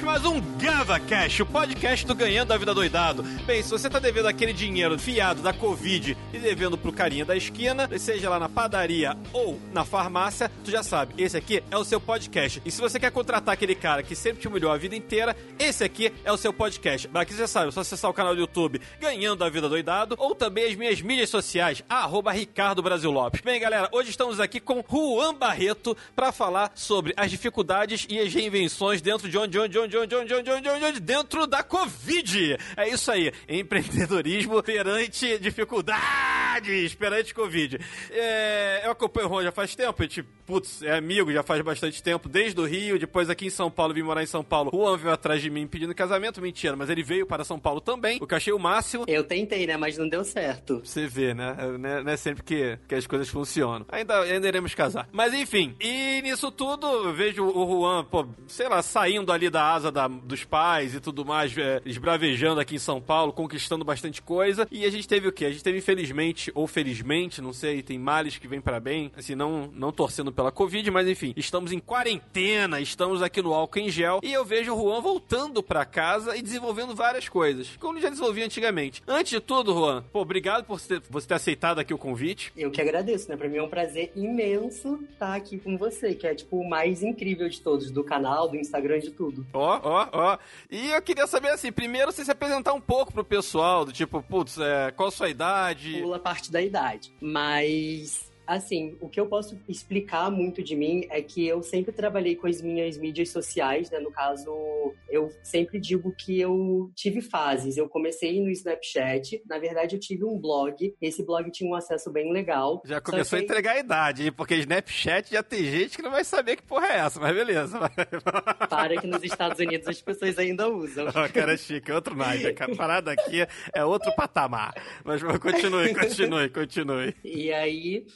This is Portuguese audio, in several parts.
Hoje temos mais um GavaCast, o podcast do Ganhando a Vida Doidado. Bem, se você tá devendo aquele dinheiro fiado da Covid e devendo pro carinha da esquina, seja lá na padaria ou na farmácia, tu já sabe, esse aqui é o seu podcast. E se você quer contratar aquele cara que sempre te humilhou a vida inteira, esse aqui é o seu podcast. Aqui você sabe, é só acessar o canal do YouTube Ganhando a Vida Doidado ou também as minhas mídias sociais, arroba Ricardo Brasil Lopes. Bem, galera, hoje estamos aqui com Juan Barreto para falar sobre as dificuldades e as reinvenções dentro de onde, onde, onde, onde, onde, onde, onde, onde, onde, dentro da Covid. É isso aí, empreendedorismo perante dificuldades, perante Covid. É, eu acompanho o Juan já faz tempo, a gente, putz, é amigo já faz bastante tempo, desde o Rio, depois aqui em São Paulo, vim morar em São Paulo. O Juan veio atrás de mim pedindo casamento, mentira, mas ele veio para São Paulo também, o que eu achei o máximo. Eu tentei, né, mas não deu certo. Você vê, né? Não é sempre que, que as coisas funcionam. Ainda, ainda iremos casar. Mas enfim, e nisso tudo, eu vejo o Juan, pô, sei lá, saindo ali da asa da, dos pais e tudo mais, é, esbravejando aqui em São Paulo, conquistando bastante coisa. E a gente teve o quê? A gente teve, infelizmente, ou felizmente, não sei, tem males que vêm para bem, assim, não, não torcendo pela Covid, mas enfim, estamos em quarentena, estamos aqui no álcool em gel, e eu vejo o Juan voltando para casa e desenvolvendo várias coisas, como já desenvolvia antigamente. Antes de tudo, Juan, pô, obrigado por ter, você ter aceitado aqui o convite. Eu que agradeço, né? Pra mim é um prazer imenso estar aqui com você, que é, tipo, o mais incrível de todos, do canal, do Instagram, de tudo. Ó, ó, ó. E eu queria saber, assim, primeiro você se apresentar um pouco pro pessoal, do tipo, putz, é, qual a sua idade? Pula a parte da idade. Mas assim, o que eu posso explicar muito de mim é que eu sempre trabalhei com as minhas mídias sociais, né? No caso, eu sempre digo que eu tive fases. Eu comecei no Snapchat, na verdade eu tive um blog, esse blog tinha um acesso bem legal. Já começou que... a entregar a idade, porque Snapchat já tem gente que não vai saber que porra é essa, mas beleza. Para que nos Estados Unidos as pessoas ainda usam. Oh, cara chique, é outro naipe. A parada aqui é outro patamar. Mas continue, continue, continue. E aí,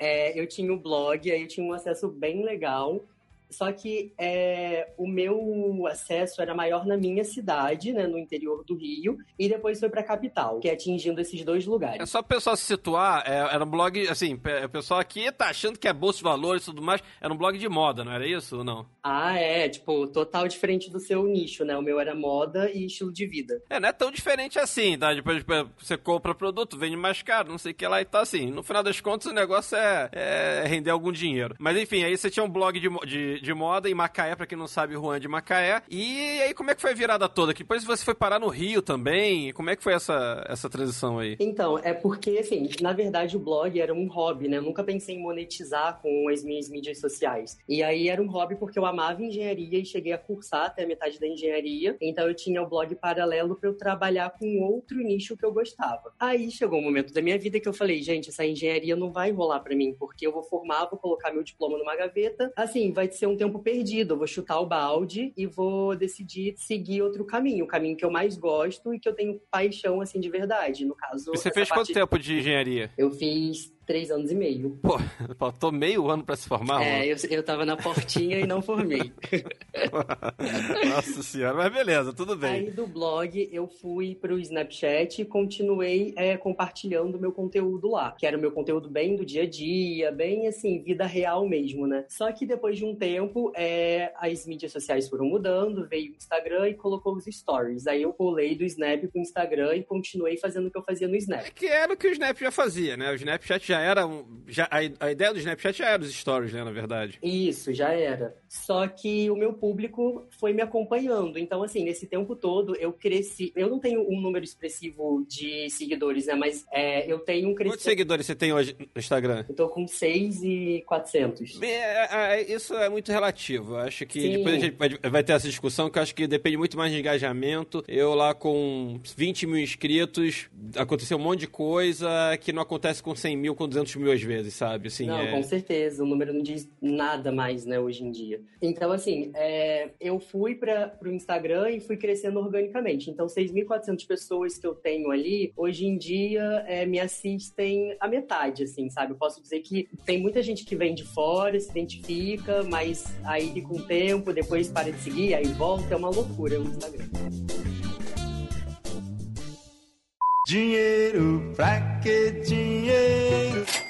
é, eu tinha o blog, aí eu tinha um acesso bem legal. Só que é, o meu acesso era maior na minha cidade, né, no interior do Rio, e depois foi pra capital, que é atingindo esses dois lugares. É só o pessoal se situar, é, era um blog, assim, o pessoal aqui tá achando que é bolsa de valores e tudo mais, era um blog de moda, não era isso ou não? Ah, é, tipo, total diferente do seu nicho, né? O meu era moda e estilo de vida. É, não é tão diferente assim, tá? Depois você compra produto, vende mais caro, não sei o que lá e tá assim. No final das contas, o negócio é, é render algum dinheiro. Mas enfim, aí você tinha um blog de, de de moda em Macaé, pra quem não sabe, Juan de Macaé. E aí, como é que foi a virada toda? Que depois você foi parar no Rio também. Como é que foi essa, essa transição aí? Então, é porque, assim, na verdade o blog era um hobby, né? Eu nunca pensei em monetizar com as minhas mídias sociais. E aí era um hobby porque eu amava engenharia e cheguei a cursar até a metade da engenharia. Então eu tinha o blog paralelo para eu trabalhar com outro nicho que eu gostava. Aí chegou um momento da minha vida que eu falei, gente, essa engenharia não vai rolar para mim, porque eu vou formar, vou colocar meu diploma numa gaveta. Assim, vai ser um tempo perdido. Eu vou chutar o balde e vou decidir seguir outro caminho, o caminho que eu mais gosto e que eu tenho paixão, assim, de verdade. No caso. E você fez parte... quanto tempo de engenharia? Eu fiz três anos e meio. Pô, faltou meio ano pra se formar? É, eu, eu tava na portinha e não formei. Nossa senhora, mas beleza, tudo bem. Aí do blog eu fui pro Snapchat e continuei é, compartilhando meu conteúdo lá, que era o meu conteúdo bem do dia a dia, bem assim, vida real mesmo, né? Só que depois de um tempo, é, as mídias sociais foram mudando, veio o Instagram e colocou os stories. Aí eu pulei do Snap pro Instagram e continuei fazendo o que eu fazia no Snap. É que era o que o Snap já fazia, né? O Snapchat já era já a, a, ideia do Snapchat já era os stories, né, na verdade. Isso, já era. Só que o meu público foi me acompanhando. Então, assim, nesse tempo todo eu cresci. Eu não tenho um número expressivo de seguidores, né, mas é, eu tenho um crescimento. Quantos seguidores você tem hoje no Instagram? Eu tô com 6,400. É, é, é, isso é muito relativo. Eu acho que Sim. depois a gente vai, vai ter essa discussão que eu acho que depende muito mais de engajamento. Eu lá com 20 mil inscritos, aconteceu um monte de coisa que não acontece com 100 mil, com 200 mil às vezes, sabe? Assim, não, é... com certeza. O número não diz nada mais, né, hoje em dia. Então, assim, é, eu fui para o Instagram e fui crescendo organicamente. Então, 6.400 pessoas que eu tenho ali, hoje em dia, é, me assistem a metade, assim, sabe? Eu posso dizer que tem muita gente que vem de fora, se identifica, mas aí com o tempo, depois para de seguir, aí volta, é uma loucura o Instagram. Dinheiro, pra que dinheiro?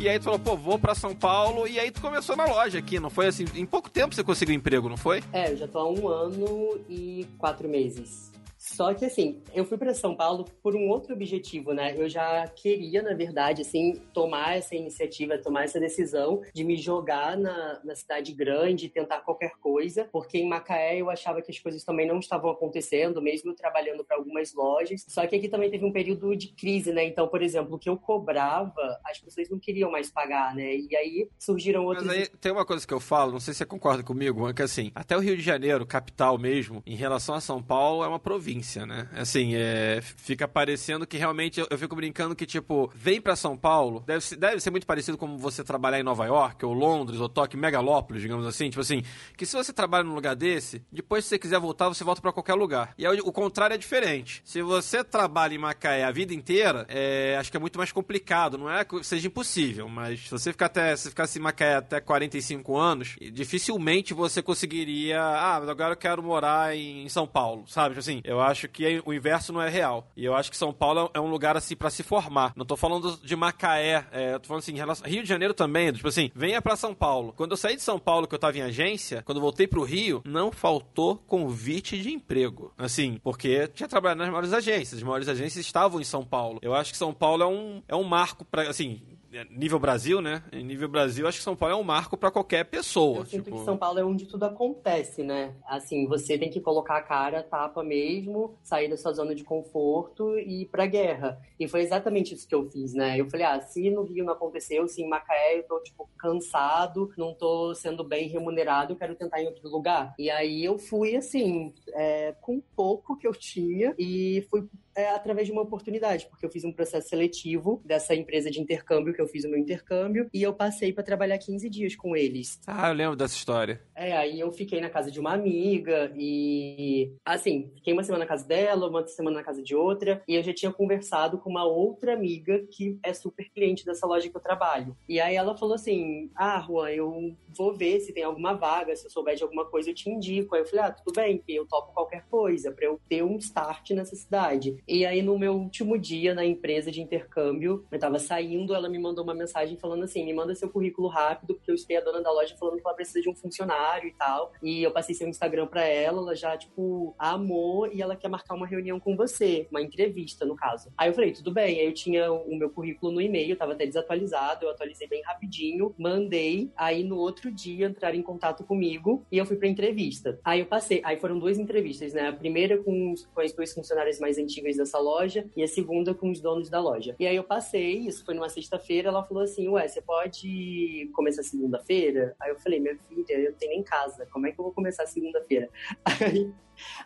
E aí tu falou, pô, vou pra São Paulo, e aí tu começou na loja aqui, não foi assim? Em pouco tempo você conseguiu emprego, não foi? É, eu já tô há um ano e quatro meses. Só que, assim, eu fui para São Paulo por um outro objetivo, né? Eu já queria, na verdade, assim, tomar essa iniciativa, tomar essa decisão de me jogar na, na cidade grande, tentar qualquer coisa, porque em Macaé eu achava que as coisas também não estavam acontecendo, mesmo trabalhando para algumas lojas. Só que aqui também teve um período de crise, né? Então, por exemplo, o que eu cobrava, as pessoas não queriam mais pagar, né? E aí surgiram outros. Mas aí tem uma coisa que eu falo, não sei se você concorda comigo, é que assim, até o Rio de Janeiro, capital mesmo, em relação a São Paulo, é uma província né? Assim, é, fica parecendo que realmente eu, eu fico brincando que, tipo, vem para São Paulo, deve ser, deve ser muito parecido como você trabalhar em Nova York, ou Londres, ou Tóquio, Megalópolis, digamos assim. Tipo assim, que se você trabalha num lugar desse, depois se você quiser voltar, você volta para qualquer lugar. E aí, o contrário é diferente. Se você trabalha em Macaé a vida inteira, é, acho que é muito mais complicado. Não é que seja impossível, mas se você ficar até, se ficasse em Macaé até 45 anos, dificilmente você conseguiria. Ah, agora eu quero morar em São Paulo, sabe? Tipo assim, eu acho que o inverso não é real. E eu acho que São Paulo é um lugar assim para se formar. Não tô falando de Macaé, é, tô falando assim, relação... Rio de Janeiro também, tipo assim, venha para São Paulo. Quando eu saí de São Paulo, que eu tava em agência, quando voltei pro Rio, não faltou convite de emprego. Assim, porque tinha trabalhado nas maiores agências, as maiores agências estavam em São Paulo. Eu acho que São Paulo é um, é um marco para assim, é, nível Brasil, né? Em nível Brasil, acho que São Paulo é um marco para qualquer pessoa. Eu sinto tipo... que São Paulo é onde tudo acontece, né? Assim, você tem que colocar a cara, tapa mesmo, sair da sua zona de conforto e ir pra guerra. E foi exatamente isso que eu fiz, né? Eu falei, ah, se no Rio não aconteceu, se em Macaé eu tô, tipo, cansado, não tô sendo bem remunerado, eu quero tentar em outro lugar. E aí eu fui, assim, é, com pouco que eu tinha e fui é, através de uma oportunidade, porque eu fiz um processo seletivo dessa empresa de intercâmbio, que eu fiz o meu intercâmbio, e eu passei para trabalhar 15 dias com eles. Ah, eu lembro dessa história. É, aí eu fiquei na casa de uma amiga e, assim, fiquei uma semana na casa dela, uma semana na casa de outra, e eu já tinha conversado com uma outra amiga que é super cliente dessa loja que eu trabalho. E aí ela falou assim: Ah, Juan, eu vou ver se tem alguma vaga, se eu souber de alguma coisa eu te indico. Aí eu falei: Ah, tudo bem, eu topo qualquer coisa, para eu ter um start nessa cidade. E aí, no meu último dia na empresa de intercâmbio, eu tava saindo, ela me mandou uma mensagem falando assim: me manda seu currículo rápido, porque eu escutei a dona da loja falando que ela precisa de um funcionário e tal. E eu passei seu Instagram pra ela, ela já, tipo, amou e ela quer marcar uma reunião com você, uma entrevista, no caso. Aí eu falei: tudo bem. Aí eu tinha o meu currículo no e-mail, tava até desatualizado, eu atualizei bem rapidinho, mandei. Aí no outro dia entraram em contato comigo e eu fui pra entrevista. Aí eu passei, aí foram duas entrevistas, né? A primeira com, com as duas funcionárias mais antigas dessa loja e a segunda com os donos da loja. E aí eu passei, isso foi numa sexta-feira, ela falou assim, ué, você pode começar segunda-feira? Aí eu falei, minha filha, eu tenho em casa, como é que eu vou começar segunda-feira? Aí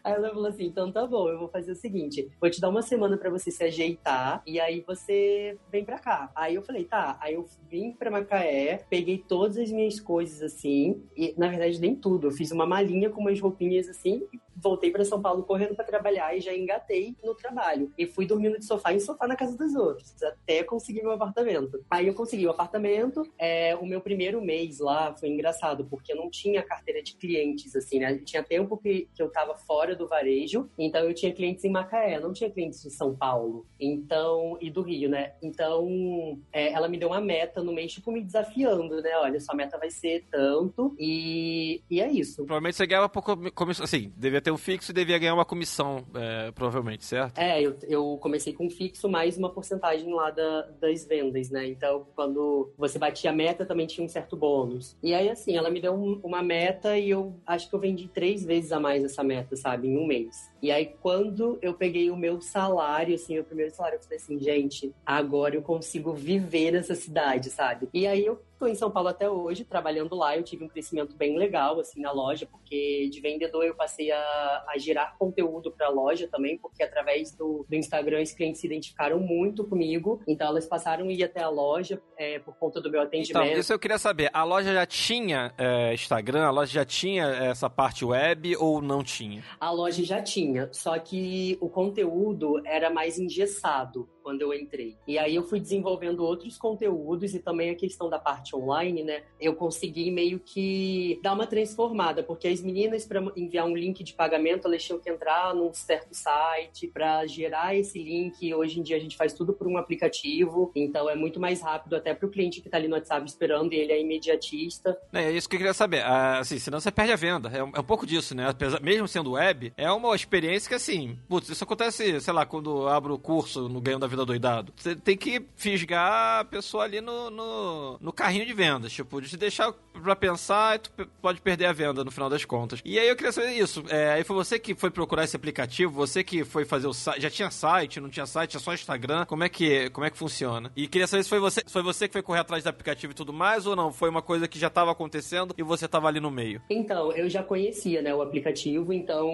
Aí ela falou assim: então tá bom, eu vou fazer o seguinte: vou te dar uma semana para você se ajeitar e aí você vem pra cá. Aí eu falei: tá. Aí eu vim pra Macaé, peguei todas as minhas coisas assim, e na verdade nem tudo. Eu fiz uma malinha com umas roupinhas assim voltei para São Paulo correndo para trabalhar e já engatei no trabalho. E fui dormindo de sofá em sofá na casa dos outros, até conseguir meu apartamento. Aí eu consegui o apartamento. É, o meu primeiro mês lá foi engraçado, porque eu não tinha carteira de clientes, assim, né? Tinha tempo que, que eu tava fora do varejo, então eu tinha clientes em Macaé, não tinha clientes de São Paulo, então e do Rio, né? Então é, ela me deu uma meta no mês, tipo me desafiando, né? Olha, sua meta vai ser tanto e, e é isso. Provavelmente você ganhava pouco, assim, devia ter um fixo e devia ganhar uma comissão, é, provavelmente, certo? É, eu, eu comecei com um fixo mais uma porcentagem lá da, das vendas, né? Então quando você batia a meta também tinha um certo bônus. E aí assim, ela me deu um, uma meta e eu acho que eu vendi três vezes a mais essa meta sabe, em um mês. E aí, quando eu peguei o meu salário, assim, o primeiro salário, eu falei assim, gente, agora eu consigo viver nessa cidade, sabe? E aí eu tô em São Paulo até hoje, trabalhando lá. Eu tive um crescimento bem legal, assim, na loja, porque de vendedor eu passei a, a gerar conteúdo para a loja também, porque através do, do Instagram os clientes se identificaram muito comigo. Então elas passaram a ir até a loja é, por conta do meu atendimento. Então, isso eu queria saber. A loja já tinha é, Instagram? A loja já tinha essa parte web ou não tinha? A loja já tinha, só que o conteúdo era mais engessado. Quando eu entrei. E aí eu fui desenvolvendo outros conteúdos e também a questão da parte online, né? Eu consegui meio que dar uma transformada, porque as meninas, para enviar um link de pagamento, elas tinham que entrar num certo site para gerar esse link. Hoje em dia a gente faz tudo por um aplicativo, então é muito mais rápido até para o cliente que está ali no WhatsApp esperando, e ele é imediatista. É, é isso que eu queria saber. Ah, assim, senão você perde a venda. É um, é pouco disso, né? Mesmo sendo web, é uma experiência que, assim, putz, isso acontece, sei lá, quando eu abro o curso no Ganho da Vida Doidado. Você tem que fisgar a pessoa ali no, no, no carrinho de vendas. Tipo, de te deixar pra pensar e tu pode perder a venda no final das contas. E aí eu queria saber isso. É, aí foi você que foi procurar esse aplicativo, você que foi fazer o site. Já tinha site, não tinha site, tinha só Instagram. Como é que, como é que funciona? E queria saber se foi você, foi você que foi correr atrás do aplicativo e tudo mais, ou não? Foi uma coisa que já estava acontecendo e você estava ali no meio? Então, eu já conhecia, né, o aplicativo, então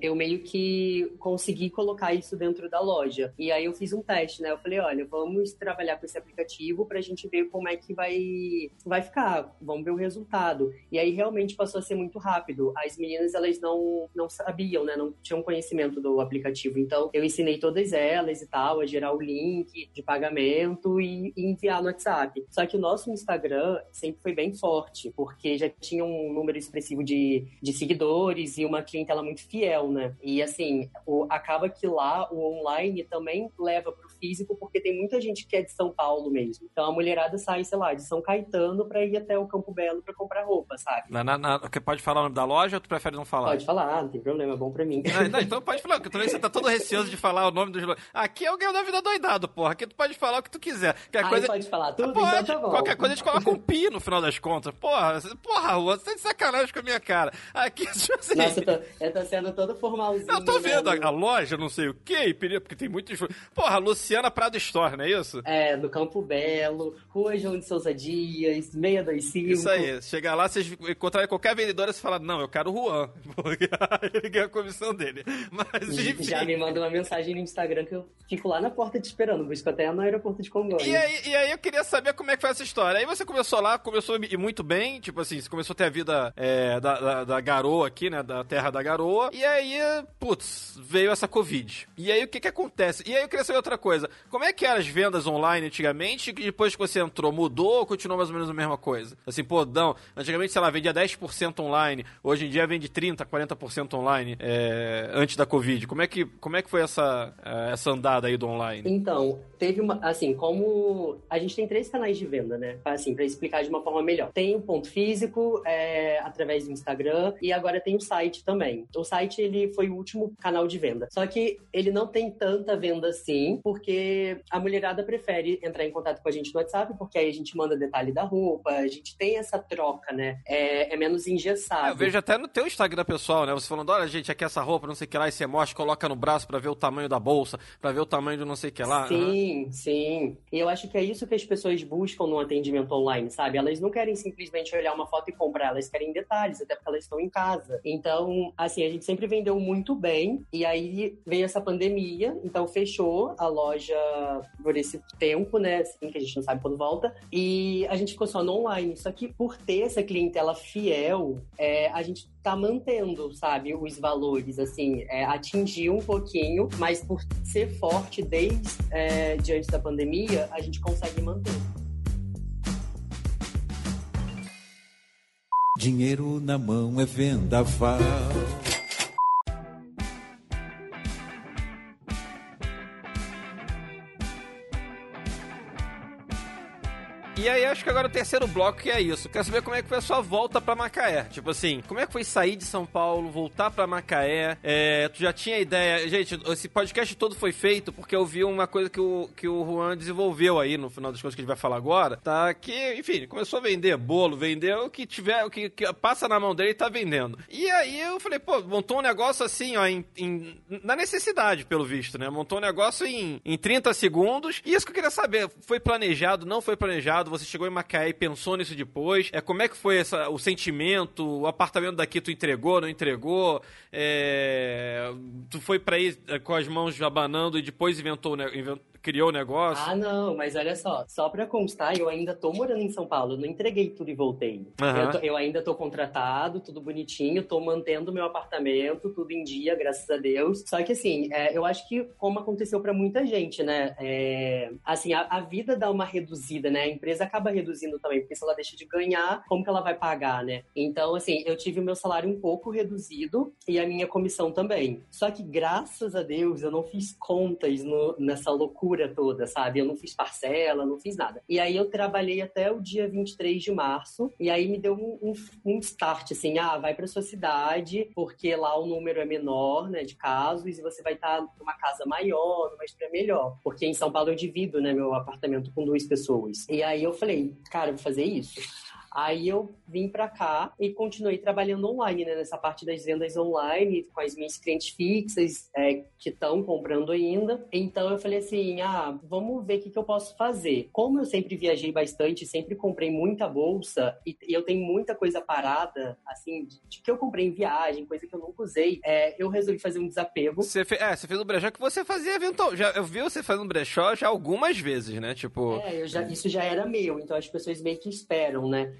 eu meio que consegui colocar isso dentro da loja. E aí eu fiz um teste, né? Eu falei, olha, vamos trabalhar com esse aplicativo pra gente ver como é que vai, vai ficar. Vamos ver o resultado. E aí realmente passou a ser muito rápido. As meninas, elas não, não sabiam, né? Não tinham conhecimento do aplicativo. Então, eu ensinei todas elas e tal, a gerar o link de pagamento e, e enviar no WhatsApp. Só que o nosso Instagram sempre foi bem forte, porque já tinha um número expressivo de, de seguidores e uma clientela muito fiel, né? E assim, o, acaba que lá o online também leva pro físico, porque tem muita gente que é de São Paulo mesmo. Então a mulherada sai, sei lá, de São Caetano para ir até o Campo Belo para comprar roupa, sabe? Na, na, na, pode falar o nome da loja ou tu prefere não falar? Pode falar, não tem problema, é bom pra mim. Não, não, então pode falar, porque também você tá todo receoso de falar o nome dos Aqui é o Ganho da Vida Doidado, porra. Aqui tu pode falar o que tu quiser. Qualquer coisa... pode falar tudo? Pode. Então tá Qualquer coisa a gente coloca um pi no final das contas. Porra, porra, você tá de sacanagem com a minha cara. Aqui, tipo assim... Nossa, eu tô, eu tô sendo todo formalzinho. Eu tô vendo né? a, a, loja, não sei o quê, porque tem muitos... Porra, Luciana Prado Store, não é isso? É, no Campo Belo, Rua João de Souza Dias, 625. Isso aí. Chegar lá, vocês encontrarem qualquer vendedora, você fala, não, eu quero o Juan. Porque ele ganha a comissão dele. Mas, enfim. Já me manda uma mensagem no Instagram que eu fico lá na porta te esperando, busco até no aeroporto de Congonhas. E aí, e aí eu queria saber como é que foi essa história. Aí você começou lá, começou e muito bem, tipo assim, você começou a ter a vida é, da, da, da, garoa aqui, né, da terra da garoa. E aí, putz, veio essa Covid. E aí o que que acontece? E aí eu queria saber outra coisa. Como é que eram as vendas online antigamente, que depois que você entrou, mudou ou continuou mais ou menos a mesma coisa? Assim, pô, não, antigamente, sei lá, vendia 10% online, hoje em dia vende 30%, 40% online é, antes da Covid. Como é que, como é que foi essa, é, essa andada aí do online? Então, teve uma, assim, como a gente tem três canais de venda, né? Assim, para explicar de uma forma melhor. Tem o ponto físico, é, através do Instagram, e agora tem o site também. O site, ele foi o último canal de venda. Só que ele não tem tanta venda assim, porque a mulherada prefere entrar em contato com a gente no WhatsApp, porque aí a gente manda detalhe da roupa, a gente tem essa troca, né? É, é menos engessado. Eu vejo até no teu Instagram pessoal, né? Você falando, olha, gente, aqui essa roupa, não sei o que lá, e você mostra, coloca no braço para ver o tamanho da bolsa, para ver o tamanho do não sei o que lá. Sim, uhum. sim. E eu acho que é isso que as pessoas buscam no atendimento online, sabe? Elas não querem simplesmente olhar uma foto e comprar, elas querem detalhes, até porque elas estão em casa. Então, assim, a gente sempre vendeu muito bem, e aí veio essa pandemia, então fechou a loja por esse tempo, né? Assim, que a gente não sabe quando volta. E a gente ficou só no online. Só que por ter essa clientela fiel, é, a gente tá mantendo, sabe, os valores, assim, é, atingiu um pouquinho, mas por ser forte desde é, diante da pandemia, a gente consegue manter. Dinheiro na mão é vendaval. E aí acho que agora o terceiro bloco é isso. Quero saber como é que foi a sua volta para Macaé. Tipo assim, como é que foi sair de São Paulo, voltar para Macaé? É, tu já tinha ideia. Gente, esse podcast todo foi feito porque eu vi uma coisa que o, que o Juan desenvolveu aí no final das coisas que a gente vai falar agora. Tá? Que, enfim, começou a vender bolo, vender o que tiver, o que, que passa na mão dele e tá vendendo. E aí eu falei, pô, montou um negócio assim, ó, em, em, na necessidade, pelo visto, né? Montou um negócio em, em 30 segundos. E isso que eu queria saber, foi planejado, não foi planejado? Você chegou em Macaé e pensou nisso depois? É, como é que foi essa, o sentimento? O apartamento daqui tu entregou, não entregou? É, tu foi pra ir é, com as mãos abanando e depois inventou, né, inventou criou o negócio. Ah, não, mas olha só, só pra constar, eu ainda tô morando em São Paulo, eu não entreguei tudo e voltei. Aham. Eu, tô- eu ainda tô contratado, tudo bonitinho, tô mantendo meu apartamento, tudo em dia, graças a Deus. Só que assim, é, eu acho que como aconteceu pra muita gente, né? é, assim, a, a vida dá uma reduzida, né? A empresa acaba reduzindo também, porque se ela deixa de ganhar, como que ela vai pagar, né? Então, assim, eu tive o meu salário um pouco reduzido e a minha comissão também. Só que graças a Deus eu não fiz contas no- nessa loucura toda, sabe? Eu não fiz parcela, não fiz nada. E aí eu trabalhei até o dia 23 de março e aí me deu um, um, um start, assim, ah, vai pra sua cidade, porque lá o número é menor, né, de casos, e você vai estar numa casa maior, numa estrutura melhor. Porque em São Paulo eu divido, né, meu apartamento com duas pessoas. E aí eu falei, cara, vou fazer isso. Aí eu vim pra cá e continuei trabalhando online, né? Nessa parte das vendas online, com as minhas clientes fixas é, que estão comprando ainda. Então eu falei assim: ah, vamos ver o que, que eu posso fazer. Como eu sempre viajei bastante, sempre comprei muita bolsa e, e eu tenho muita coisa parada, assim, de, de que eu comprei em viagem, coisa que eu nunca usei, é, eu resolvi fazer um desapego. Você fez, é, você fez um brechó que você fazia eventual. Já, eu vi você fazendo brechó já algumas vezes, né? Tipo. É, já, isso já era meu, então as pessoas meio que esperam, né?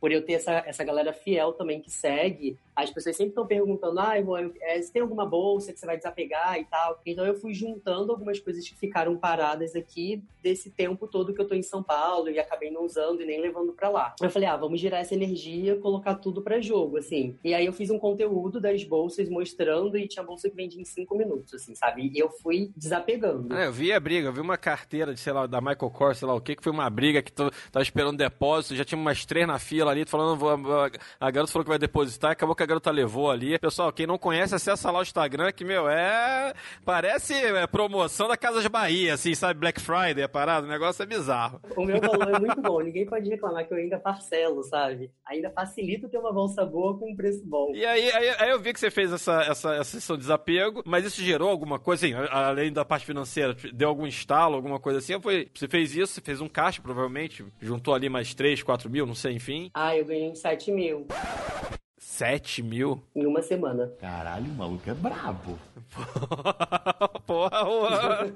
Por eu ter essa, essa galera fiel também que segue, as pessoas sempre estão perguntando, ah, irmão, é, você tem alguma bolsa que você vai desapegar e tal? Então eu fui juntando algumas coisas que ficaram paradas aqui desse tempo todo que eu tô em São Paulo e acabei não usando e nem levando pra lá. Eu falei, ah, vamos girar essa energia, colocar tudo pra jogo, assim. E aí eu fiz um conteúdo das bolsas mostrando e tinha bolsa que vendia em cinco minutos, assim, sabe? E eu fui desapegando. É, eu vi a briga, eu vi uma carteira de, sei lá, da Michael Kors, sei lá o que, que foi uma briga que tava esperando depósito, já tinha umas três na fila ali, falando, a, garota falou que vai depositar, acabou que a garota levou ali. Pessoal, quem não conhece, acessa lá o Instagram, que, meu, é. Parece é, promoção da Casas Bahia, assim, sabe? Black Friday, a parada, o negócio é bizarro. O meu valor é muito bom. Ninguém pode reclamar que eu ainda parcelo, sabe? Ainda facilito ter uma bolsa boa com um preço bom. E aí, aí, aí eu vi que você fez essa, essa, essa sessão de desapego, mas isso gerou alguma coisa, assim, além da parte financeira, deu algum estalo, alguma coisa assim? Foi, você fez isso, você fez um caixa, provavelmente, juntou ali mais 3, 4 mil, não sei, enfim. Ah, eu ganhei uns 7 mil 7 mil? em uma semana. Caralho, o maluco é brabo. Porra, Juan.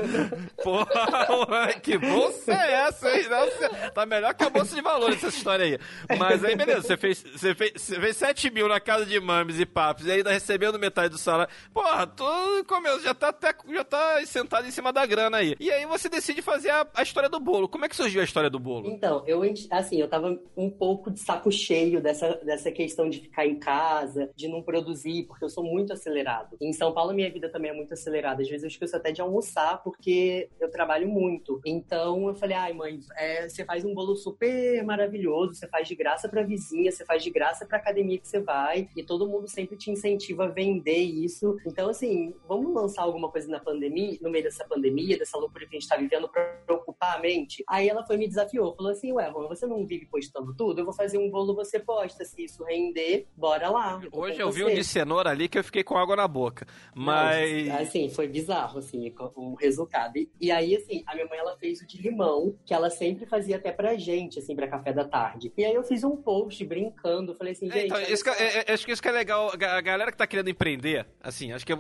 Porra, Juan. Que bolsa é essa, hein? Nossa, tá melhor que a bolsa de valores essa história aí. Mas aí, beleza, você fez, você fez, você fez 7 mil na casa de mames e papos e ainda recebendo metade do salário. Porra, tu comeu, já tá até já tá sentado em cima da grana aí. E aí você decide fazer a, a história do bolo. Como é que surgiu a história do bolo? Então, eu, assim, eu tava um pouco de saco cheio dessa, dessa questão de ficar em casa, de não produzir, porque eu sou muito acelerado. Em São Paulo, minha vida também é muito acelerada. Às vezes eu esqueço até de almoçar, porque eu trabalho muito. Então, eu falei, ai, mãe, é, você faz um bolo super maravilhoso, você faz de graça pra vizinha, você faz de graça pra academia que você vai, e todo mundo sempre te incentiva a vender isso. Então, assim, vamos lançar alguma coisa na pandemia, no meio dessa pandemia, dessa loucura que a gente tá vivendo, pra ocupar a mente? Aí ela foi me desafiou, falou assim, ué, Juan, você não vive postando tudo? Eu vou fazer um bolo, você posta. Se isso render, bora lá. Hoje eu vi um de cenoura ali que eu fiquei com água na boca. Mas. Não, assim, foi bizarro, assim, o resultado. E, e aí, assim, a minha mãe, ela fez o de limão, que ela sempre fazia até pra gente, assim, pra café da tarde. E aí eu fiz um post brincando, falei assim, É, gente... então, que- é- é- acho que isso que é legal. A galera que tá querendo empreender, assim, acho que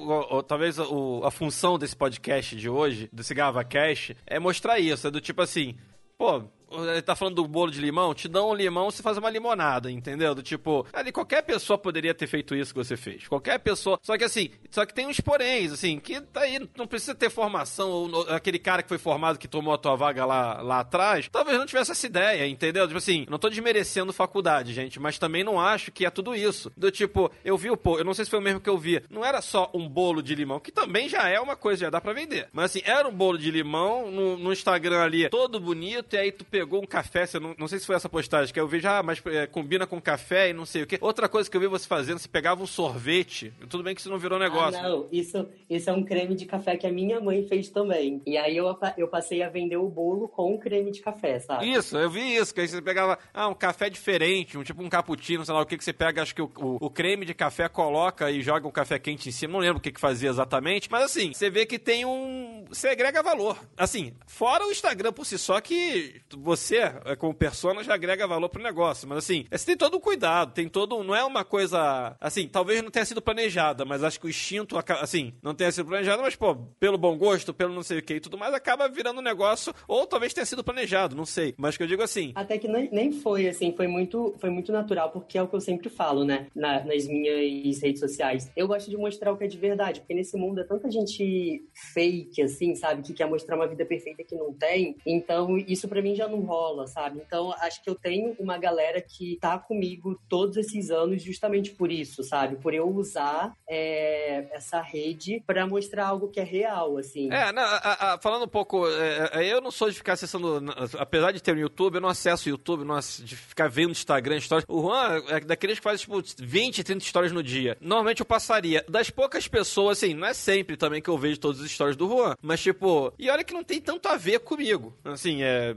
talvez o- a função desse podcast de hoje, desse Gava Cash, é mostrar isso. É do tipo assim, pô. Ele tá falando do bolo de limão, te dão um limão, você faz uma limonada, entendeu? Do tipo, ali, qualquer pessoa poderia ter feito isso que você fez. Qualquer pessoa. Só que assim, só que tem uns poréns, assim, que tá aí, não precisa ter formação. ou aquele cara que foi formado que tomou a tua vaga lá, lá atrás, talvez não tivesse essa ideia, entendeu? Tipo assim, não tô desmerecendo faculdade, gente, mas também não acho que é tudo isso. Do tipo, eu vi o pô, eu não sei se foi o mesmo que eu vi. Não era só um bolo de limão, que também já é uma coisa, já dá pra vender. Mas assim, era um bolo de limão no, no Instagram ali, todo bonito, e aí tu pegou um café, você não, não sei se foi essa postagem, que eu vejo, ah, mas é, combina com café e não sei o quê. Outra coisa que eu vi você fazendo, você pegava um sorvete, tudo bem que isso não virou negócio. Ah, não, isso, isso é um creme de café que a minha mãe fez também. E aí eu, eu passei a vender o bolo com creme de café, sabe? Isso, eu vi isso, que aí você pegava, ah, um café diferente, um tipo um cappuccino, sei lá o que que você pega, acho que o, o- o creme de café coloca e joga o café quente em cima, não lembro o que que fazia exatamente, mas assim, você vê que tem um, você agrega valor. Assim, fora o Instagram por si só, que você, é, como persona, já agrega valor pro negócio. Mas assim, você tem todo um cuidado, tem todo. Não é uma coisa. Assim, talvez não tenha sido planejada, mas acho que o instinto, assim, não tenha sido planejado, mas, pô, pelo bom gosto, pelo não sei o que e tudo mais, acaba virando um negócio. Ou talvez tenha sido planejado, não sei. Mas que eu digo assim. Até que nem, nem foi, assim, foi muito, foi muito natural, porque é o que eu sempre falo, né? Na, nas minhas redes sociais. Eu gosto de mostrar o que é de verdade, porque nesse mundo é tanta gente fake, assim, sabe? Que quer mostrar uma vida perfeita que não tem. Então, isso para mim já não rola, sabe? Então, acho que eu tenho uma galera que tá comigo todos esses anos justamente por isso, sabe? Por eu usar é, essa rede para mostrar algo que é real, assim. É, não, a, a, falando um pouco, é, é, eu não sou de ficar acessando, apesar de ter um YouTube, eu não acesso o YouTube, não de ficar vendo Instagram, histórias. O Juan é daqueles que faz, tipo, 20, 30 histórias no dia. Normalmente eu passaria. Das poucas pessoas, assim, não é sempre também que eu vejo todas as histórias do Juan, mas, tipo, e olha que não tem tanto a ver comigo. Assim, é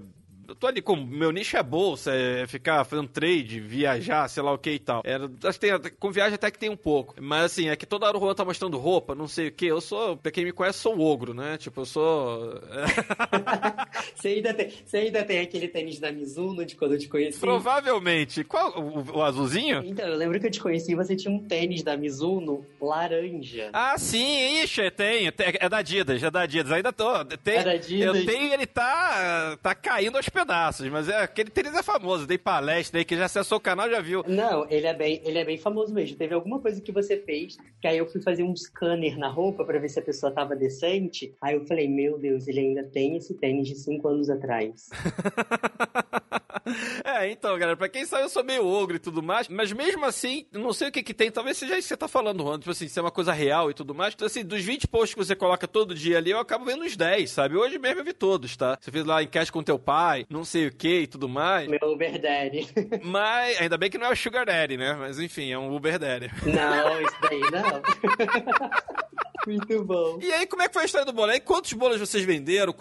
eu tô ali com. Meu nicho é bolsa, é ficar fazendo trade, viajar, sei lá o que e tal. É, acho que tem, com viagem até que tem um pouco. Mas assim, é que toda hora o Juan tá mostrando roupa, não sei o que. Eu sou. Pra quem me conhece, sou ogro, né? Tipo, eu sou. você, ainda tem, você ainda tem aquele tênis da Mizuno de quando eu te conheci? Provavelmente. Qual? O, o azulzinho? Então, eu lembro que eu te conheci e você tinha um tênis da Mizuno laranja. Ah, sim, ixi, tenho. É da Adidas, é da Adidas. Ainda tô. Tem, é da Adidas. Eu tenho, ele tá. tá caindo aos pedaços, mas é, aquele tênis é famoso, tem palestra aí, que já acessou o canal já viu. Não, ele é bem, ele é bem famoso mesmo. Teve alguma coisa que você fez, que aí eu fui fazer um scanner na roupa para ver se a pessoa tava decente. Aí eu falei, meu Deus, ele ainda tem esse tênis de cinco anos atrás. é, então, galera, pra quem sabe, eu sou meio ogro e tudo mais, mas mesmo assim, não sei o que que tem, talvez seja isso que você tá falando, Juan, tipo assim, se é uma coisa real e tudo mais. Então, assim, dos 20 posts que você coloca todo dia ali, eu acabo vendo uns 10, sabe? Hoje mesmo eu vi todos, tá? Você fez lá enquete com teu pai, não sei o que e tudo mais. Meu Uber Daddy. Mas, ainda bem que não é o Sugar Daddy, né? Mas enfim, é um Uber Daddy. Não, isso daí não. Muito bom. E aí, como é que foi a história do bolo? Aí, quantos bolos vocês venderam?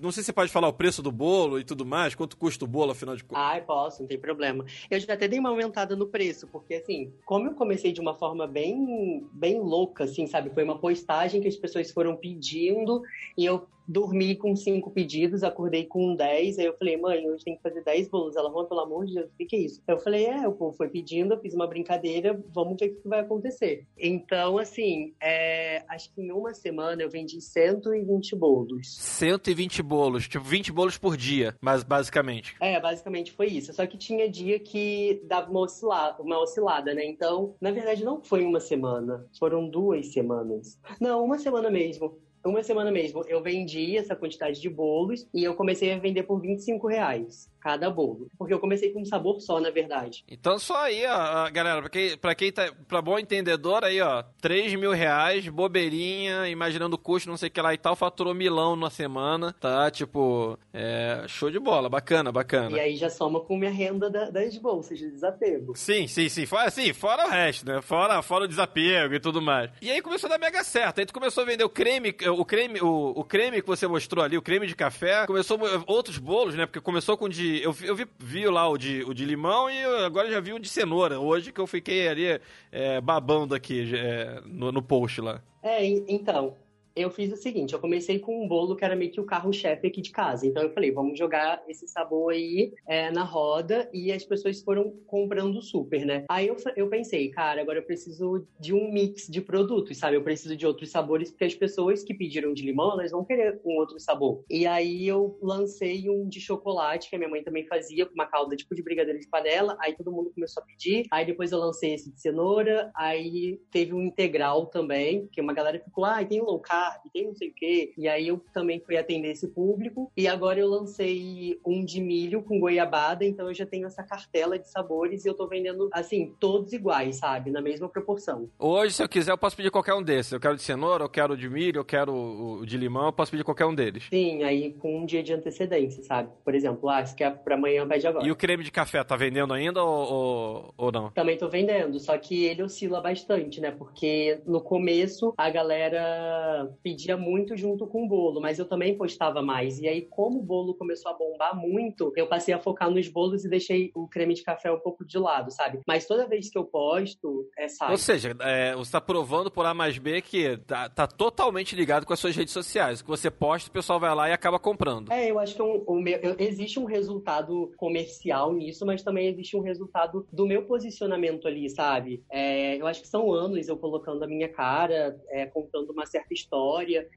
Não sei se você pode falar o preço do bolo e tudo mais, quanto custa o bolo, afinal de contas. Ai, posso, não tem problema. Eu já até dei uma aumentada no preço, porque assim, como eu comecei de uma forma bem, bem louca, assim, sabe? Foi uma postagem que as pessoas foram pedindo e eu dormi com cinco pedidos, acordei com dez, aí eu falei, mãe, hoje tem que fazer dez bolos. Ela, falou, pelo amor de Deus, o que, que é isso? Eu falei, é, o povo foi pedindo, eu fiz uma brincadeira, vamos ver o que vai acontecer. Então, assim, é, acho que em uma semana eu vendi 120 bolos. 120 bolos, tipo 20 bolos por dia, mas basicamente. É, basicamente foi isso. Só que tinha dia que dava uma oscilada, uma oscilada, né? Então, na verdade, não foi uma semana, foram duas semanas. Não, uma semana mesmo uma semana mesmo, eu vendi essa quantidade de bolos e eu comecei a vender por 25 reais cada bolo. Porque eu comecei com um sabor só, na verdade. Então só aí, ó, galera, pra quem, pra quem tá, pra bom entendedor aí, ó, 3 mil reais, bobeirinha, imaginando o custo, não sei o que lá e tal, faturou milão na semana, tá? Tipo, é, show de bola, bacana, bacana. E aí já soma com minha renda da, das bolsas de desapego. Sim, sim, sim, fora, sim, fora o resto, né? Fora, fora o desapego e tudo mais. E aí começou a dar mega certo, aí tu começou a vender o creme, o creme, o, o creme que você mostrou ali, o creme de café, começou outros bolos, né? Porque começou com de eu, eu vi, vi lá o de, o de limão e agora já vi o de cenoura. Hoje que eu fiquei ali é, babando aqui é, no, no post lá. É, então, eu fiz o seguinte, eu comecei com um bolo que era meio que o carro-chefe aqui de casa. Então eu falei, vamos jogar esse sabor aí é, na roda e as pessoas foram comprando super, né? Aí eu, eu pensei, cara, agora eu preciso de um mix de produtos, sabe? Eu preciso de outros sabores porque as pessoas que pediram de limão, elas vão querer um outro sabor. E aí eu lancei um de chocolate que a minha mãe também fazia com uma calda tipo de brigadeiro de panela. Aí todo mundo começou a pedir. Aí depois eu lancei esse de cenoura. Aí teve um integral também, que uma galera ficou, ah, tem low carb carb, tem não sei o quê. E aí eu também fui atender esse público. E agora eu lancei um de milho com goiabada, então eu já tenho essa cartela de sabores e eu tô vendendo, assim, todos iguais, sabe? Na mesma proporção. Hoje, se eu quiser, eu posso pedir qualquer um desses. Eu quero de cenoura, eu quero de milho, eu quero o de limão, eu posso pedir qualquer um deles. Sim, aí com um dia de antecedência, sabe? Por exemplo, ah, se quer pra amanhã, pede agora. E o creme de café, tá vendendo ainda ou, ou, ou não? Também tô vendendo, só que ele oscila bastante, né? Porque no começo a galera pedia muito junto com o bolo, mas eu também postava mais. E aí, como o bolo começou a bombar muito, eu passei a focar nos bolos e deixei o creme de café um pouco de lado, sabe? Mas toda vez que eu posto, é sai. Ou seja, é, você tá provando por A mais B que tá, tá, totalmente ligado com as suas redes sociais. O que você posta, o pessoal vai lá e acaba comprando. É, eu acho que um, um, existe um resultado comercial nisso, mas também existe um resultado do meu posicionamento ali, sabe? É, eu acho que são anos eu colocando a minha cara, é, contando uma certa história.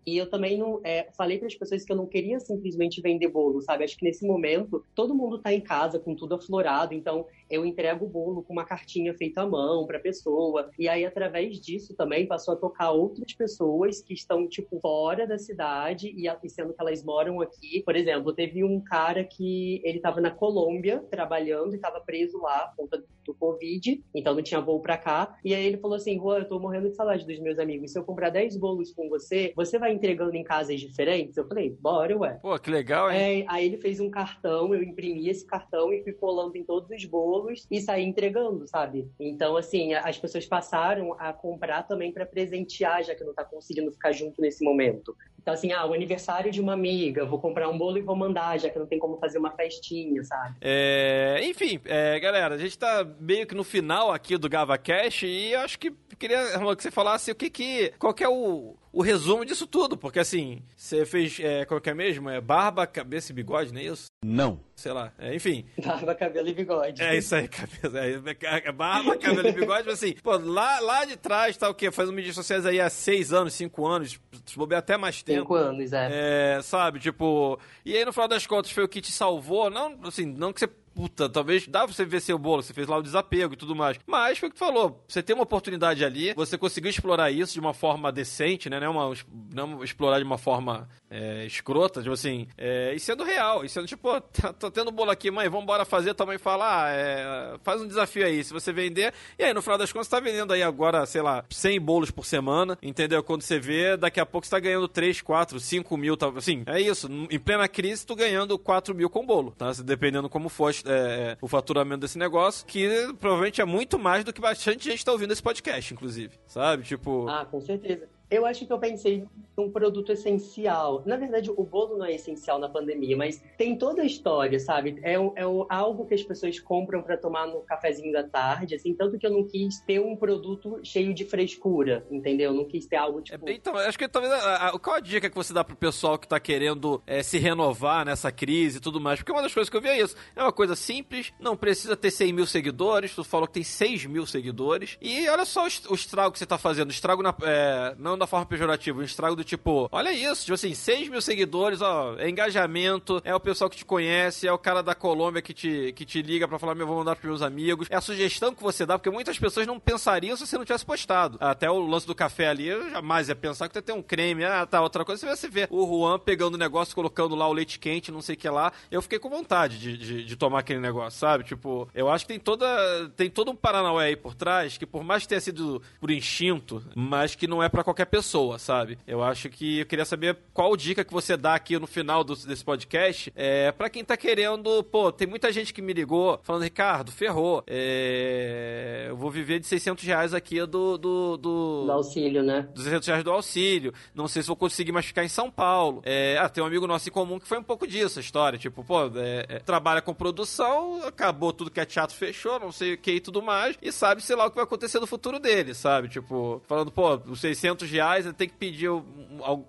E eu também não é, falei para as pessoas que eu não queria simplesmente vender bolo, sabe? Acho que nesse momento todo mundo tá em casa com tudo aflorado, então eu entrego o bolo com uma cartinha feita à mão para pessoa. E aí através disso também passou a tocar outras pessoas que estão tipo fora da cidade e, sendo que elas moram aqui. Por exemplo, teve um cara que ele estava na Colômbia trabalhando e estava preso lá por conta do Covid, então não tinha voo para cá. E aí ele falou assim: Juan, eu tô morrendo de saudade dos meus amigos. Se eu comprar 10 bolos com você, você vai entregando em casas diferentes? Eu falei: bora, ué. Pô, que legal, hein? É, aí ele fez um cartão, eu imprimi esse cartão e fui colando em todos os bolos e saí entregando, sabe? Então, assim, as pessoas passaram a comprar também para presentear, já que não tá conseguindo ficar junto nesse momento. Então, assim, ah, o aniversário de uma amiga, vou comprar um bolo e vou mandar, já que não tem como fazer uma festinha, sabe? É, enfim, é, galera, a gente tá meio que no final aqui do GavaCast e eu acho que queria que você falasse o que que. qual que é o, o resumo disso tudo, porque assim, você fez. É, qual que é mesmo? É barba, cabeça e bigode, não é isso? Não. Sei lá, é, enfim. Barba, cabelo e bigode. É isso aí, cabeça. É, é, barba, cabelo e bigode, mas assim, pô, lá, lá de trás tá o quê? Fazendo mídias sociais aí há seis anos, cinco anos, se bobear até mais tempo. Cinco anos, é. É, sabe, tipo. E aí no final das contas foi o que te salvou, não, assim, não que você puta, talvez dá pra você ver seu bolo, você fez lá o desapego e tudo mais. Mas foi o que tu falou, você tem uma oportunidade ali, você conseguiu explorar isso de uma forma decente, né? Não, uma, não explorar de uma forma é, escrota, tipo assim, é, e sendo real, e sendo tipo, tá, tô tendo bolo aqui, mãe, vamos embora fazer, tua mãe fala, ah, é, faz um desafio aí, se você vender, e aí no final das contas você tá vendendo aí agora, sei lá, 100 bolos por semana, entendeu? Quando você vê, daqui a pouco você tá ganhando 3, 4, 5 mil, tá, assim, é isso, em plena crise, tu ganhando 4 mil com bolo, tá? Dependendo como for é, é, o faturamento desse negócio, que provavelmente é muito mais do que bastante gente está ouvindo esse podcast, inclusive. Sabe? Tipo. Ah, com certeza. Eu acho que eu pensei num produto essencial. Na verdade, o bolo não é essencial na pandemia, mas tem toda a história, sabe? É, é algo que as pessoas compram para tomar no cafezinho da tarde, assim, tanto que eu não quis ter um produto cheio de frescura, entendeu? Não quis ter algo tipo. É, então, acho que talvez. A, a, qual a dica que você dá pro pessoal que tá querendo é, se renovar nessa crise e tudo mais? Porque uma das coisas que eu vi é isso. É uma coisa simples, não precisa ter 100 mil seguidores, tu falou que tem 6 mil seguidores. E olha só o, estrago que você tá fazendo. Estrago na, é, da forma pejorativa, um estrago do tipo, olha isso, tipo assim, 6 mil seguidores, ó, é engajamento, é o pessoal que te conhece, é o cara da Colômbia que te, que te liga para falar, meu, vou mandar pros meus amigos. É a sugestão que você dá, porque muitas pessoas não pensariam se você não tivesse postado. Até o lance do café ali, eu jamais ia pensar que você tem um creme, ah, tá, outra coisa. Você vê o Juan pegando o negócio, colocando lá o leite quente, não sei o que lá. Eu fiquei com vontade de, de, de tomar aquele negócio, sabe? Tipo, eu acho que tem toda, tem todo um Paranauê aí por trás, que por mais que tenha sido por instinto, mas que não é para qualquer pessoa sabe? Eu acho que eu queria saber qual dica que você dá aqui no final do, desse podcast é, para quem tá querendo, pô, tem muita gente que me ligou falando, Ricardo, ferrou, é, eu vou viver de 600 reais aqui do, do, do... do auxílio, né? 200 reais do auxílio, não sei se vou conseguir mais ficar em São Paulo. É, ah, tem um amigo nosso em comum que foi um pouco disso, a história, tipo, pô, é, é, trabalha com produção, acabou tudo que é teatro, fechou, não sei o que e tudo mais, e sabe, sei lá, o que vai acontecer no futuro dele, sabe? Tipo, falando, pô, os 600 reais tem que pedir,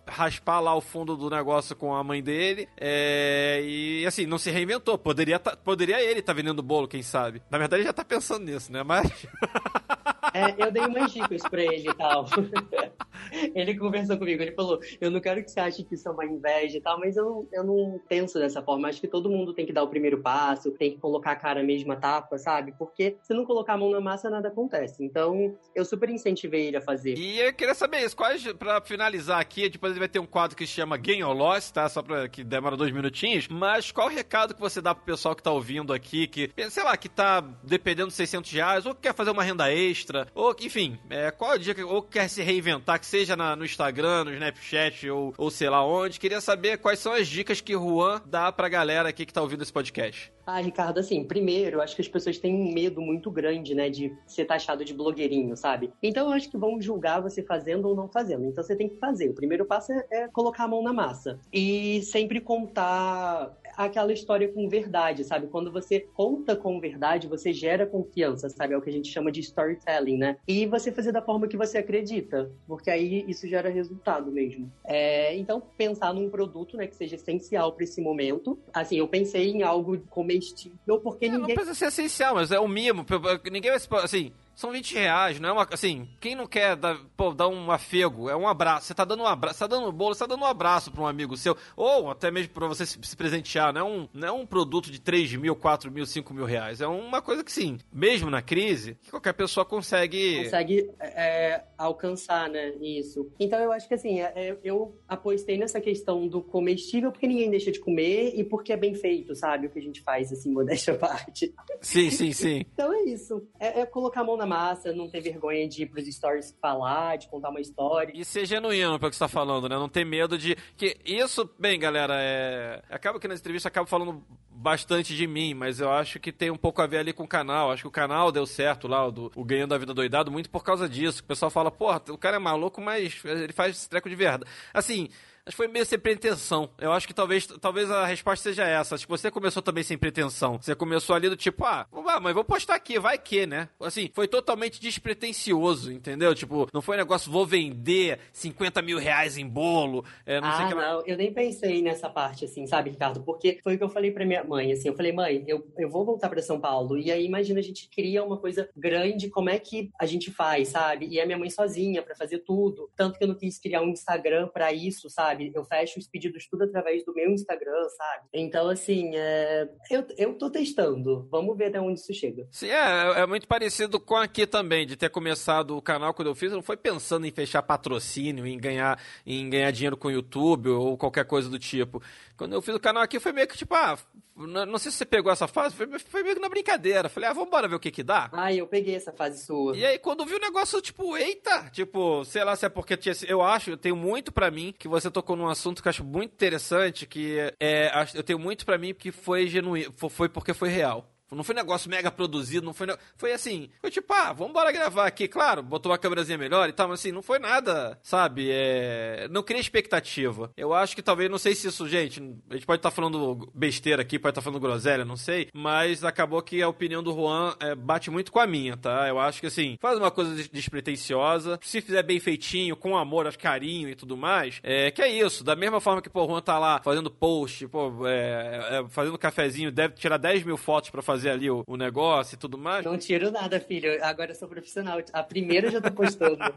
raspar lá o fundo do negócio com a mãe dele. É, e assim, não se reinventou. Poderia, tá, poderia ele estar tá vendendo bolo, quem sabe. Na verdade, ele já tá pensando nisso, né? Mas. É, eu dei umas dicas pra ele e tal. ele conversou comigo, ele falou: Eu não quero que você ache que isso é uma inveja e tal, mas eu eu não penso dessa forma. Acho que todo mundo tem que dar o primeiro passo, tem que colocar a cara mesmo a tapa, sabe? Porque se não colocar a mão na massa, nada acontece. Então, eu super incentivei ele a fazer. E eu queria saber isso, quais pra finalizar aqui, depois ele vai ter um quadro que chama Gain or Loss, tá? Só pra que demora dois minutinhos. Mas qual o recado que você dá pro pessoal que tá ouvindo aqui, que, sei lá, que tá dependendo de 600 reais, ou que quer fazer uma renda extra, ou, enfim, é, qual a dica, ou quer se reinventar, que seja na- no Instagram, no Snapchat ou, ou sei lá onde. Queria saber quais são as dicas que Juan dá pra galera aqui que tá ouvindo esse podcast. Ah, Ricardo, assim, primeiro, acho que as pessoas têm um medo muito grande, né, de ser taxado de blogueirinho, sabe? Então eu acho que vão julgar você fazendo ou não fazendo. Então você tem que fazer. O primeiro passo é, é colocar a mão na massa. E sempre contar aquela história com verdade, sabe? Quando você conta com verdade, você gera confiança, sabe? É o que a gente chama de storytelling, né? E você fazer da forma que você acredita, porque aí isso gera resultado mesmo. É, então, pensar num produto, né, que seja essencial para esse momento. Assim, eu pensei em algo comestível, porque É, não ninguém precisa ser essencial, mas é o mimo. Ninguém vai se. Assim, são 20 reais, não é uma. Assim, quem não quer dar, pô, dar um afego, é um abraço. Você tá dando um abraço, você tá dando um bolo, você tá dando um abraço pra um amigo seu. Ou até mesmo pra você se, se presentear. Não é, um, não é um produto de 3 mil, 4 mil, 5 mil reais. É uma coisa que, sim, mesmo na crise, que qualquer pessoa consegue. consegue é, alcançar, né? Isso. Então eu acho que assim, é, é, eu apostei nessa questão do comestível porque ninguém deixa de comer e porque é bem feito, sabe? O que a gente faz, assim, modéstia à parte. Sim, sim, sim. Então é isso. É, é colocar a mão na massa, não ter vergonha de ir pros stories falar, de contar uma história. E ser genuíno pelo que você tá falando, né? Não ter medo de. Que isso, bem, galera, é. Acaba que nas entrevistas eu acabo falando bastante de mim, mas eu acho que tem um pouco a ver ali com o canal. Acho que o canal deu certo lá, o, do, o Ganhando a Vida Doidado, muito por causa disso. O pessoal fala, porra, o cara é maluco, mas ele faz esse treco de verdade. Assim. Acho que foi meio sem pretensão. Eu acho que talvez, talvez a resposta seja essa. Acho que você começou também sem pretensão. Você começou ali do tipo, ah, ah, mas vou postar aqui, vai que, né? Assim, foi totalmente despretensioso, entendeu? Tipo, não foi um negócio, vou vender 50 mil reais em bolo, é, não sei o ah, que lá. não, eu nem pensei nessa parte, assim, sabe, Ricardo? Porque foi o que eu falei pra minha mãe, assim, eu falei, mãe, eu, eu vou voltar pra São Paulo, e aí imagina a gente cria uma coisa grande, como é que a gente faz, sabe? E a minha mãe sozinha pra fazer tudo, tanto que eu não quis criar um Instagram pra isso, sabe? Eu fecho os pedidos tudo através do meu Instagram, sabe? Então, assim, é... eu, eu tô testando, vamos ver até onde isso chega. Sim, é, é muito parecido com aqui também, de ter começado o canal quando eu fiz, eu não foi pensando em fechar patrocínio, em ganhar, em ganhar dinheiro com o YouTube ou qualquer coisa do tipo. Quando eu fiz o canal aqui foi meio que tipo, ah, não, sei se você pegou essa fase, foi, foi meio que na brincadeira. Falei, ah, vamos embora ver o que que dá. Ah, eu peguei essa fase sua. E aí, quando vi o negócio, tipo, eita, tipo, sei lá se é porque tinha. Eu acho, eu tenho muito pra mim que você tocou num assunto que eu acho muito interessante, que é. acho- Eu tenho muito pra mim que foi genuíno. fo- Foi porque foi real. Não foi negócio mega produzido, não foi. Foi assim. Foi tipo, ah, vamos gravar aqui. Claro, botou uma câmerazinha melhor e tal, mas assim, não foi nada, sabe? É, não cria expectativa. Eu acho que talvez, não sei se isso, gente, a gente pode estar falando besteira aqui, pode estar falando groselha, não sei, mas acabou que a opinião do Juan é, bate muito com a minha, tá? Eu acho que assim, faz uma coisa des- despretensiosa, se fizer bem feitinho, com amor, carinho e tudo mais, é que é isso. Da mesma forma que pô, o Juan tá lá fazendo post, pô, é, é, fazendo cafezinho, deve tirar 10 mil fotos pra fazer ali o, o negócio e tudo mais. Não tiro nada, filho. Agora eu sou profissional. A primeira eu já tô postando.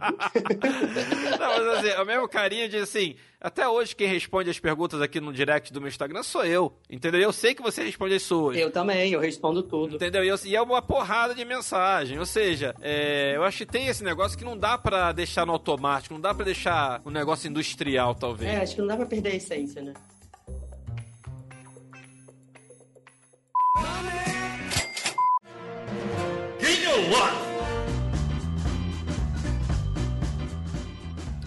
Não, mas assim, é o mesmo carinho de assim, até hoje quem responde as perguntas aqui no direct do meu Instagram sou eu, entendeu? Eu sei que você responde as suas. eu também, eu respondo tudo. Entendeu? E, eu- e é uma porrada de mensagem. Ou seja, é, eu acho que tem esse negócio que não dá pra deixar no automático, não dá pra deixar um negócio industrial, talvez. É, acho que não dá pra perder a essência, né?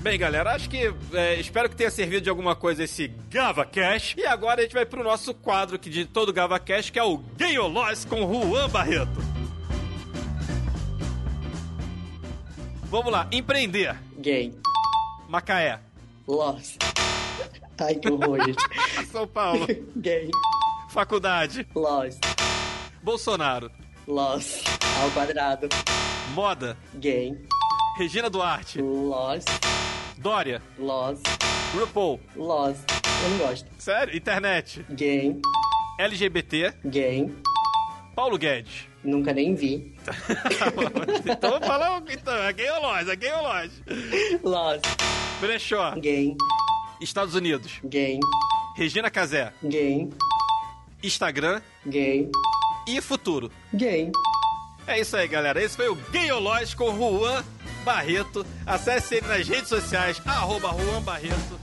Bem, galera, acho que é, espero que tenha servido de alguma coisa esse Gava Cash. E agora a gente vai pro nosso quadro aqui de todo Gava Cash, que é o Game or Loss com Juan Barreto. Vamos lá, empreender. Gay. Macaé. Lost. Ai, que horror, gente. São Paulo. Gay. Faculdade. Lost. Bolsonaro. Lost. Ao quadrado. Moda. Gay. Regina Duarte. Lost. Dória. Lost. RuPaul. Lost. Eu não gosto. Sério? Internet. Gay. LGBT. Gay. Paulo Guedes. Nunca nem vi. então fala. Então, é gay ou loja? É gay ou loja? Lost. Brechó. Gay. Estados Unidos. Gay. Regina Casé. Gay. Instagram. Gay. E futuro. Gay. É isso aí, galera. Esse foi o Gayológico com Juan Barreto. Acesse ele nas redes sociais, arroba Juan Barreto.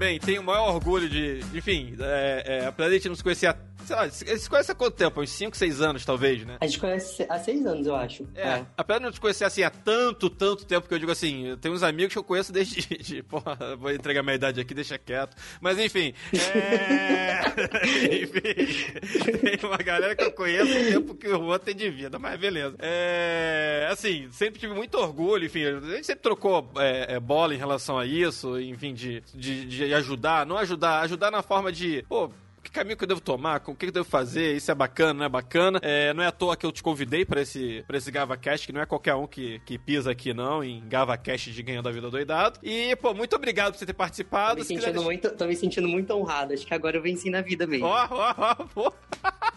Bem, tenho o maior orgulho de. Enfim, é, é, apesar de a gente não se conhecer há sei lá, eles conhecem há quanto tempo? Uns 5, 6 anos, talvez, né? A gente conhece há seis anos, eu acho. É, apesar de não te conhecer assim há tanto, tanto tempo que eu digo assim, tem uns amigos que eu conheço desde. De, porra, vou entregar minha idade aqui, deixa quieto. Mas enfim. É... enfim. Tem uma galera que eu conheço o tempo que o outro tem de vida, mas beleza. É. Assim, sempre tive muito orgulho, enfim, a gente sempre trocou é, é, bola em relação a isso, enfim, de, de, de ajudar, não ajudar, ajudar na forma de. Pô, que caminho que eu devo tomar, com o que eu devo fazer, isso é bacana, não é bacana. É, não é à toa que eu te convidei para esse, pra esse GavaCast, que não é qualquer um que, que pisa aqui, não, em GavaCast de Ganhando a Vida Doidado. E, pô, muito obrigado por você ter participado. Tô me, sentindo quiser... muito, tô me sentindo muito honrado, acho que agora eu venci na vida mesmo. Ó, ó, ó, pô.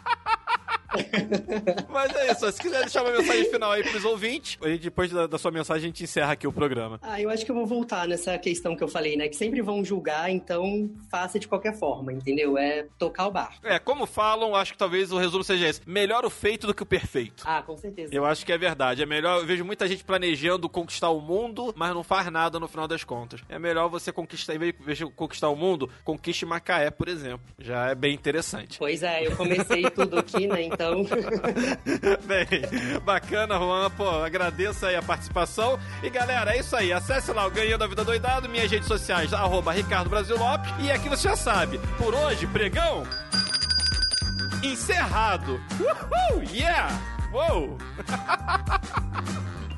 Mas é isso, se quiser deixar uma mensagem final aí pros ouvintes, e depois da, da, sua mensagem a gente encerra aqui o programa. Ah, eu acho que eu vou voltar nessa questão que eu falei, né? Que sempre vão julgar, então faça de qualquer forma, entendeu? É tocar o bar. É, como falam, acho que talvez o resumo seja esse: melhor o feito do que o perfeito. Ah, com certeza. Eu acho que é verdade. É melhor, eu vejo muita gente planejando conquistar o mundo, mas não faz nada no final das contas. É melhor você conquistar, em vez de conquistar o mundo, conquiste Macaé, por exemplo. Já é bem interessante. Pois é, eu comecei tudo aqui, né? Então. Bem, bacana, Juan. Pô, agradeço aí a participação. E galera, é isso aí. Acesse lá o Ganhando a Vida Doidado, minhas redes sociais, arroba Ricardo Brasil Lopes. E aqui você já sabe, por hoje, pregão encerrado. Uhul! Yeah! Uou!